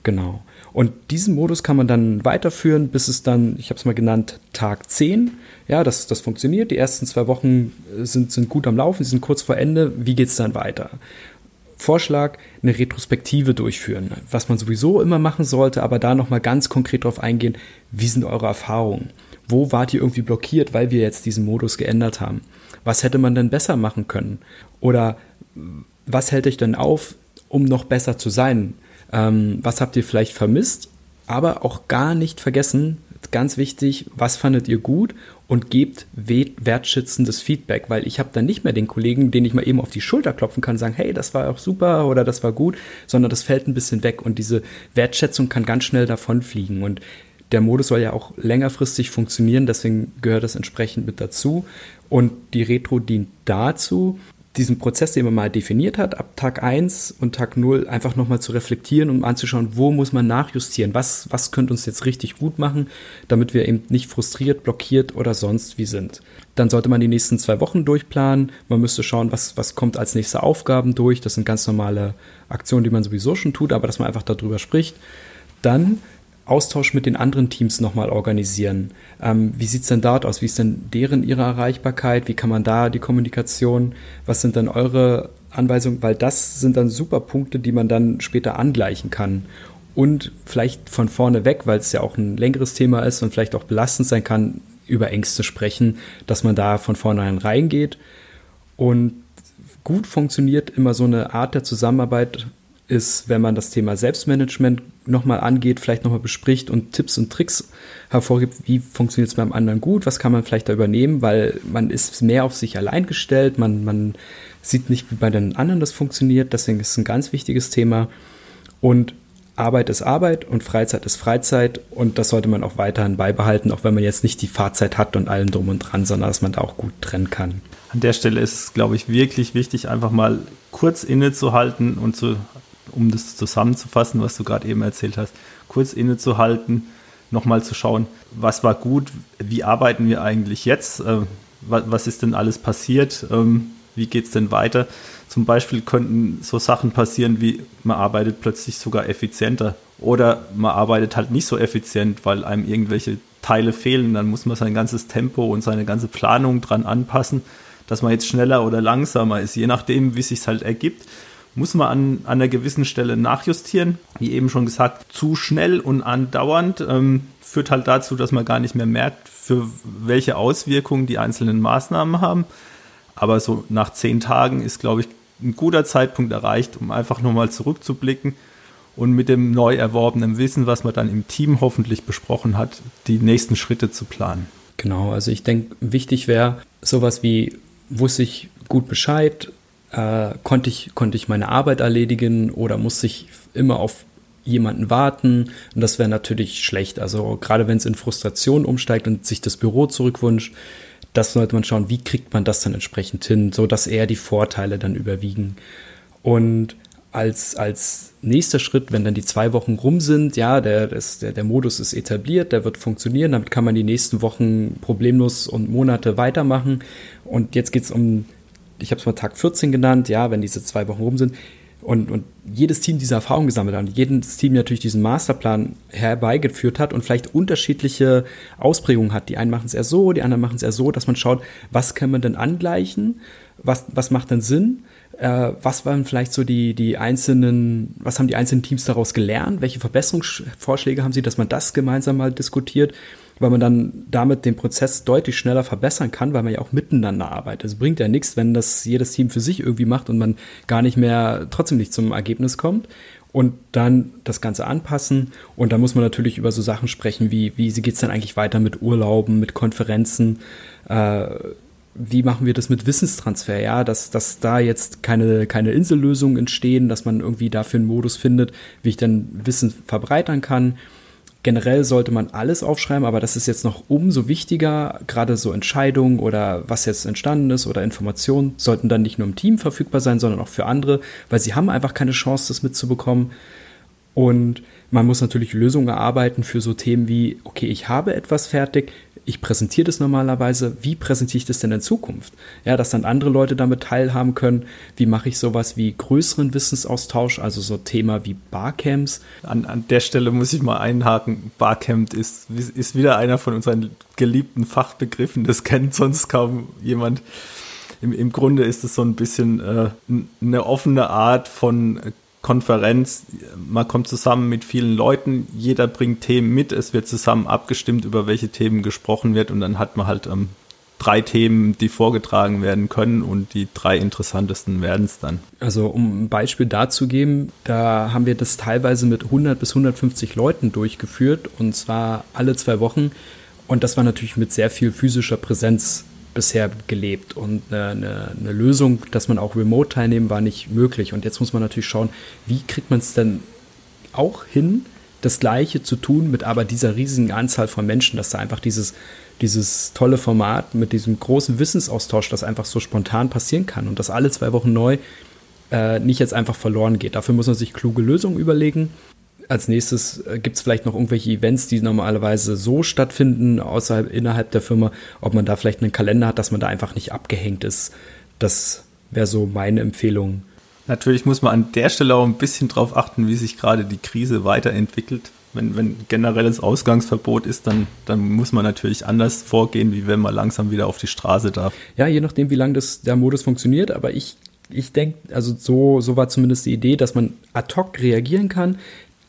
Genau. Und diesen Modus kann man dann weiterführen, bis es dann, ich habe es mal genannt, Tag 10. Ja, das, das funktioniert. Die ersten zwei Wochen sind, sind gut am Laufen, sie sind kurz vor Ende. Wie geht es dann weiter? Vorschlag, eine Retrospektive durchführen, was man sowieso immer machen sollte, aber da nochmal ganz konkret darauf eingehen, wie sind eure Erfahrungen? Wo wart ihr irgendwie blockiert, weil wir jetzt diesen Modus geändert haben? Was hätte man denn besser machen können? Oder was hält euch denn auf, um noch besser zu sein? Ähm, was habt ihr vielleicht vermisst? Aber auch gar nicht vergessen, ganz wichtig, was fandet ihr gut und gebt wertschätzendes Feedback, weil ich habe dann nicht mehr den Kollegen, den ich mal eben auf die Schulter klopfen kann, sagen, hey, das war auch super oder das war gut, sondern das fällt ein bisschen weg und diese Wertschätzung kann ganz schnell davonfliegen und der Modus soll ja auch längerfristig funktionieren, deswegen gehört das entsprechend mit dazu. Und die Retro dient dazu, diesen Prozess, den man mal definiert hat, ab Tag 1 und Tag 0 einfach nochmal zu reflektieren und um anzuschauen, wo muss man nachjustieren, was, was könnte uns jetzt richtig gut machen, damit wir eben nicht frustriert, blockiert oder sonst wie sind. Dann sollte man die nächsten zwei Wochen durchplanen. Man müsste schauen, was, was kommt als nächste Aufgaben durch. Das sind ganz normale Aktionen, die man sowieso schon tut, aber dass man einfach darüber spricht. Dann Austausch mit den anderen Teams nochmal organisieren. Ähm, wie sieht es denn dort aus? Wie ist denn deren ihre Erreichbarkeit? Wie kann man da die Kommunikation? Was sind dann eure Anweisungen? Weil das sind dann super Punkte, die man dann später angleichen kann. Und vielleicht von vorne weg, weil es ja auch ein längeres Thema ist und vielleicht auch belastend sein kann, über Ängste sprechen, dass man da von vornherein reingeht. Und gut funktioniert immer so eine Art der Zusammenarbeit ist, wenn man das Thema Selbstmanagement nochmal angeht, vielleicht nochmal bespricht und Tipps und Tricks hervorgibt, wie funktioniert es beim anderen gut, was kann man vielleicht da übernehmen, weil man ist mehr auf sich allein gestellt, man, man sieht nicht, wie bei den anderen das funktioniert, deswegen ist es ein ganz wichtiges Thema. Und Arbeit ist Arbeit und Freizeit ist Freizeit und das sollte man auch weiterhin beibehalten, auch wenn man jetzt nicht die Fahrzeit hat und allem drum und dran, sondern dass man da auch gut trennen kann. An der Stelle ist es, glaube ich, wirklich wichtig, einfach mal kurz innezuhalten und zu, um das zusammenzufassen, was du gerade eben erzählt hast, kurz innezuhalten, nochmal zu schauen, was war gut, wie arbeiten wir eigentlich jetzt, äh, was, ist denn alles passiert, ähm, wie geht es denn weiter zum Beispiel könnten so Sachen passieren wie, man arbeitet plötzlich sogar effizienter oder man arbeitet halt nicht so effizient, weil einem irgendwelche Teile fehlen. Dann muss man sein ganzes Tempo und seine ganze Planung dran anpassen, dass man jetzt schneller oder langsamer ist, je nachdem, wie es sich halt ergibt muss man an, an einer gewissen Stelle nachjustieren. Wie eben schon gesagt, zu schnell und andauernd ähm, führt halt dazu, dass man gar nicht mehr merkt, für welche Auswirkungen die einzelnen Maßnahmen haben. Aber so nach zehn Tagen ist, glaube ich, ein guter Zeitpunkt erreicht, um einfach nochmal zurückzublicken und mit dem neu erworbenen Wissen, was man dann im Team hoffentlich besprochen hat, die nächsten Schritte zu planen. Genau, also ich denke, wichtig wäre sowas wie, wusste ich gut Bescheid, äh, konnte, ich, konnte ich meine Arbeit erledigen oder musste ich immer auf jemanden warten und das wäre natürlich schlecht. Also gerade wenn es in Frustration umsteigt und sich das Büro zurückwünscht, das sollte man schauen, wie kriegt man das dann entsprechend hin, so dass eher die Vorteile dann überwiegen. Und als, als nächster Schritt, wenn dann die zwei Wochen rum sind, ja, der, das, der, der Modus ist etabliert, der wird funktionieren, damit kann man die nächsten Wochen problemlos und Monate weitermachen. Und jetzt geht es um, ich habe es mal Tag 14 genannt, ja, wenn diese zwei Wochen rum sind, und, und jedes Team diese Erfahrung gesammelt hat und jedes Team natürlich diesen Masterplan herbeigeführt hat und vielleicht unterschiedliche Ausprägungen hat. Die einen machen es eher so, die anderen machen es eher so, dass man schaut, was kann man denn angleichen, was, was macht denn Sinn, äh, was waren vielleicht so die, die einzelnen, was haben die einzelnen Teams daraus gelernt, welche Verbesserungsvorschläge haben sie, dass man das gemeinsam mal diskutiert weil man dann damit den Prozess deutlich schneller verbessern kann, weil man ja auch miteinander arbeitet. Es bringt ja nichts, wenn das jedes Team für sich irgendwie macht und man gar nicht mehr, trotzdem nicht zum Ergebnis kommt. Und dann das Ganze anpassen. Und da muss man natürlich über so Sachen sprechen, wie, wie geht es dann eigentlich weiter mit Urlauben, mit Konferenzen, äh, wie machen wir das mit Wissenstransfer, ja, dass, dass da jetzt keine, keine Insellösungen entstehen, dass man irgendwie dafür einen Modus findet, wie ich dann Wissen verbreitern kann Generell sollte man alles aufschreiben, aber das ist jetzt noch umso wichtiger. Gerade so Entscheidungen oder was jetzt entstanden ist oder Informationen sollten dann nicht nur im Team verfügbar sein, sondern auch für andere, weil sie haben einfach keine Chance, das mitzubekommen. Und man muss natürlich Lösungen erarbeiten für so Themen wie, okay, ich habe etwas fertig, ich präsentiere das normalerweise, wie präsentiere ich das denn in Zukunft? Ja, dass dann andere Leute damit teilhaben können. Wie mache ich sowas wie größeren Wissensaustausch, also so Thema wie Barcamps? An, an der Stelle muss ich mal einhaken. Barcamp ist, ist wieder einer von unseren geliebten Fachbegriffen. Das kennt sonst kaum jemand. Im, im Grunde ist es so ein bisschen äh, eine offene Art von Konferenz, man kommt zusammen mit vielen Leuten, jeder bringt Themen mit, es wird zusammen abgestimmt, über welche Themen gesprochen wird und dann hat man halt ähm, drei Themen, die vorgetragen werden können und die drei interessantesten werden es dann. Also um ein Beispiel dazu geben, da haben wir das teilweise mit 100 bis 150 Leuten durchgeführt und zwar alle zwei Wochen und das war natürlich mit sehr viel physischer Präsenz bisher gelebt und eine, eine, eine, Lösung, dass man auch remote teilnehmen, war nicht möglich. Und jetzt muss man natürlich schauen, wie kriegt man es denn auch hin, das Gleiche zu tun mit aber dieser riesigen Anzahl von Menschen, dass da einfach dieses, dieses tolle Format mit diesem großen Wissensaustausch, das einfach so spontan passieren kann und das alle zwei Wochen neu äh, nicht jetzt einfach verloren geht. Dafür muss man sich kluge Lösungen überlegen als nächstes äh, gibt es vielleicht noch irgendwelche Events, die normalerweise so stattfinden, außerhalb innerhalb der Firma, ob man da vielleicht einen Kalender hat, dass man da einfach nicht abgehängt ist. Das wäre so meine Empfehlung. Natürlich muss man an der Stelle auch ein bisschen drauf achten, wie sich gerade die Krise weiterentwickelt. Wenn, wenn generelles Ausgangsverbot ist, dann, dann muss man natürlich anders vorgehen, wie wenn man langsam wieder auf die Straße darf. Ja, je nachdem, wie lange das, der Modus funktioniert, aber ich ich denke, also so, so war zumindest die Idee, dass man ad hoc reagieren kann,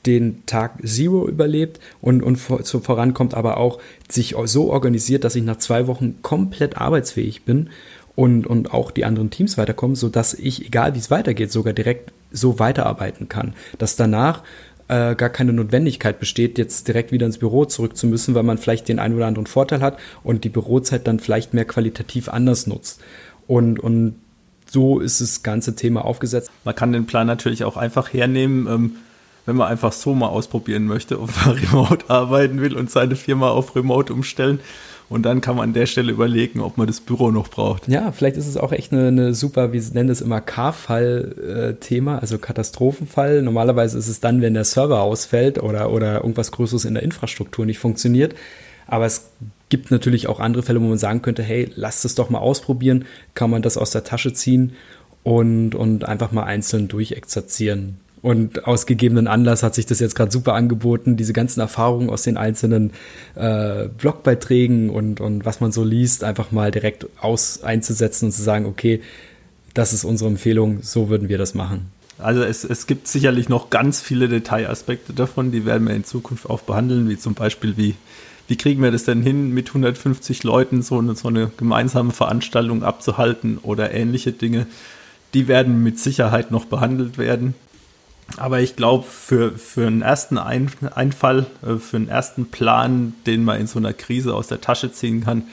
den Tag Zero überlebt und, und vor, so vorankommt, aber auch sich so organisiert, dass ich nach zwei Wochen komplett arbeitsfähig bin und, und auch die anderen Teams weiterkommen, sodass ich, egal wie es weitergeht, sogar direkt so weiterarbeiten kann. Dass danach äh, gar keine Notwendigkeit besteht, jetzt direkt wieder ins Büro zurück zu müssen, weil man vielleicht den einen oder anderen Vorteil hat und die Bürozeit dann vielleicht mehr qualitativ anders nutzt. Und, und so ist das ganze Thema aufgesetzt. Man kann den Plan natürlich auch einfach hernehmen, ähm, wenn man einfach so mal ausprobieren möchte, ob man remote arbeiten will und seine Firma auf remote umstellen. Und dann kann man an der Stelle überlegen, ob man das Büro noch braucht. Ja, vielleicht ist es auch echt eine, eine super, wie nennen das immer, K-Fall-Thema, also Katastrophenfall. Normalerweise ist es dann, wenn der Server ausfällt oder, oder irgendwas Größeres in der Infrastruktur nicht funktioniert. Aber es gibt natürlich auch andere Fälle, wo man sagen könnte, hey, lasst es doch mal ausprobieren, kann man das aus der Tasche ziehen und, und einfach mal einzeln durchexerzieren. Und aus gegebenen Anlass hat sich das jetzt gerade super angeboten, diese ganzen Erfahrungen aus den einzelnen äh, Blogbeiträgen und, und was man so liest, einfach mal direkt aus einzusetzen und zu sagen, okay, das ist unsere Empfehlung, so würden wir das machen. Also es, es gibt sicherlich noch ganz viele Detailaspekte davon, die werden wir in Zukunft auch behandeln, wie zum Beispiel, wie, wie kriegen wir das denn hin, mit 150 Leuten so eine, so eine gemeinsame Veranstaltung abzuhalten oder ähnliche Dinge. Die werden mit Sicherheit noch behandelt werden. Aber ich glaube, für, für einen ersten Ein Einfall, äh, für einen ersten Plan, den man in so einer Krise aus der Tasche ziehen kann,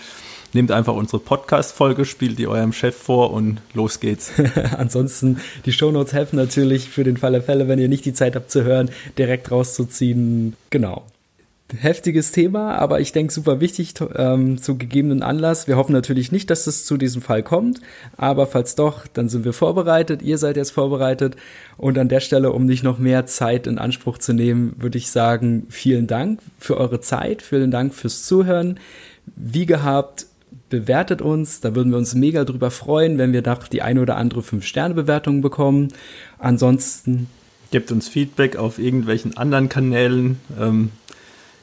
nehmt einfach unsere Podcast-Folge, spielt die eurem Chef vor und los geht's. Ansonsten, die Shownotes helfen natürlich für den Fall der Fälle, wenn ihr nicht die Zeit habt zu hören, direkt rauszuziehen. Genau heftiges Thema, aber ich denke super wichtig ähm, zu gegebenen Anlass. Wir hoffen natürlich nicht, dass es zu diesem Fall kommt, aber falls doch, dann sind wir vorbereitet. Ihr seid jetzt vorbereitet und an der Stelle, um nicht noch mehr Zeit in Anspruch zu nehmen, würde ich sagen, vielen Dank für eure Zeit, vielen Dank fürs Zuhören. Wie gehabt, bewertet uns, da würden wir uns mega drüber freuen, wenn wir da die eine oder andere 5-Sterne-Bewertung bekommen. Ansonsten Gebt uns Feedback auf irgendwelchen anderen Kanälen. Ähm,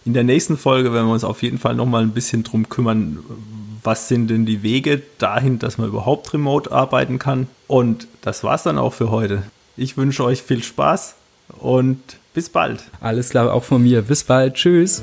in der nächsten Folge werden wir uns auf jeden Fall nochmal ein bisschen drum kümmern, was sind denn die Wege dahin, dass man überhaupt remote arbeiten kann. Und das war's dann auch für heute. Ich wünsche euch viel Spaß und bis bald. Alles klar, auch von mir. Bis bald. Tschüss.